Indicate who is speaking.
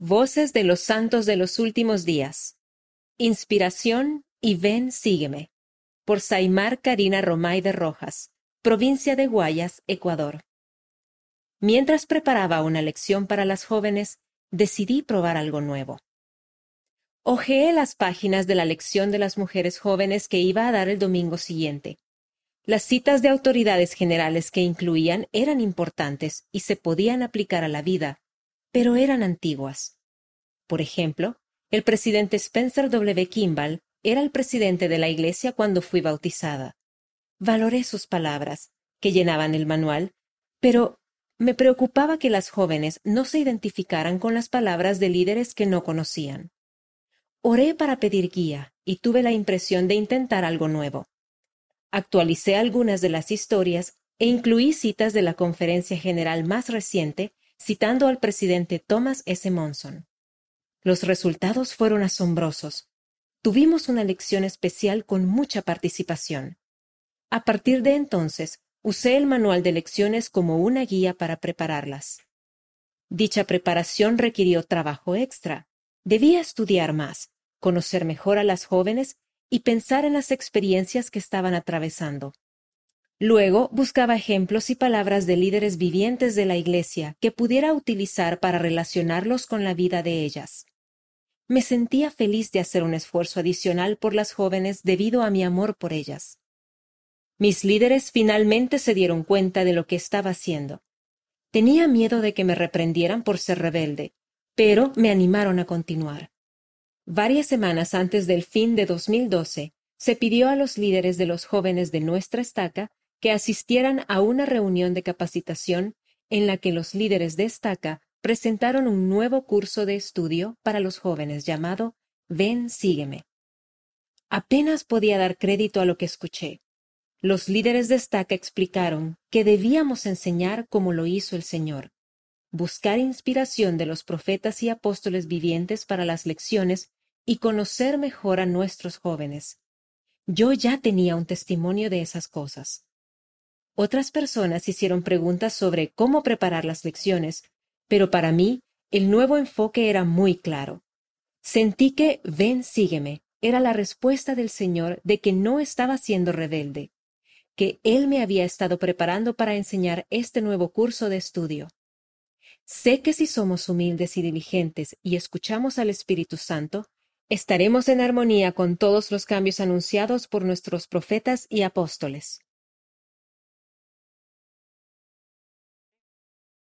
Speaker 1: Voces de los Santos de los Últimos Días. Inspiración y Ven, sígueme. Por Saimar Karina Romay de Rojas, provincia de Guayas, Ecuador. Mientras preparaba una lección para las jóvenes, decidí probar algo nuevo. Ojeé las páginas de la lección de las mujeres jóvenes que iba a dar el domingo siguiente. Las citas de autoridades generales que incluían eran importantes y se podían aplicar a la vida, pero eran antiguas. Por ejemplo, el presidente Spencer W. Kimball era el presidente de la Iglesia cuando fui bautizada. Valoré sus palabras, que llenaban el manual, pero me preocupaba que las jóvenes no se identificaran con las palabras de líderes que no conocían. Oré para pedir guía y tuve la impresión de intentar algo nuevo. Actualicé algunas de las historias e incluí citas de la conferencia general más reciente citando al presidente Thomas S. Monson. Los resultados fueron asombrosos. Tuvimos una lección especial con mucha participación. A partir de entonces, usé el manual de lecciones como una guía para prepararlas. Dicha preparación requirió trabajo extra. Debía estudiar más, conocer mejor a las jóvenes y pensar en las experiencias que estaban atravesando. Luego buscaba ejemplos y palabras de líderes vivientes de la Iglesia que pudiera utilizar para relacionarlos con la vida de ellas. Me sentía feliz de hacer un esfuerzo adicional por las jóvenes debido a mi amor por ellas. Mis líderes finalmente se dieron cuenta de lo que estaba haciendo. Tenía miedo de que me reprendieran por ser rebelde, pero me animaron a continuar. Varias semanas antes del fin de 2012, se pidió a los líderes de los jóvenes de nuestra estaca que asistieran a una reunión de capacitación en la que los líderes de estaca presentaron un nuevo curso de estudio para los jóvenes llamado Ven, sígueme. Apenas podía dar crédito a lo que escuché. Los líderes de estaca explicaron que debíamos enseñar como lo hizo el Señor, buscar inspiración de los profetas y apóstoles vivientes para las lecciones y conocer mejor a nuestros jóvenes. Yo ya tenía un testimonio de esas cosas. Otras personas hicieron preguntas sobre cómo preparar las lecciones, pero para mí el nuevo enfoque era muy claro. Sentí que ven, sígueme era la respuesta del Señor de que no estaba siendo rebelde, que Él me había estado preparando para enseñar este nuevo curso de estudio. Sé que si somos humildes y diligentes y escuchamos al Espíritu Santo, estaremos en armonía con todos los cambios anunciados por nuestros profetas y apóstoles.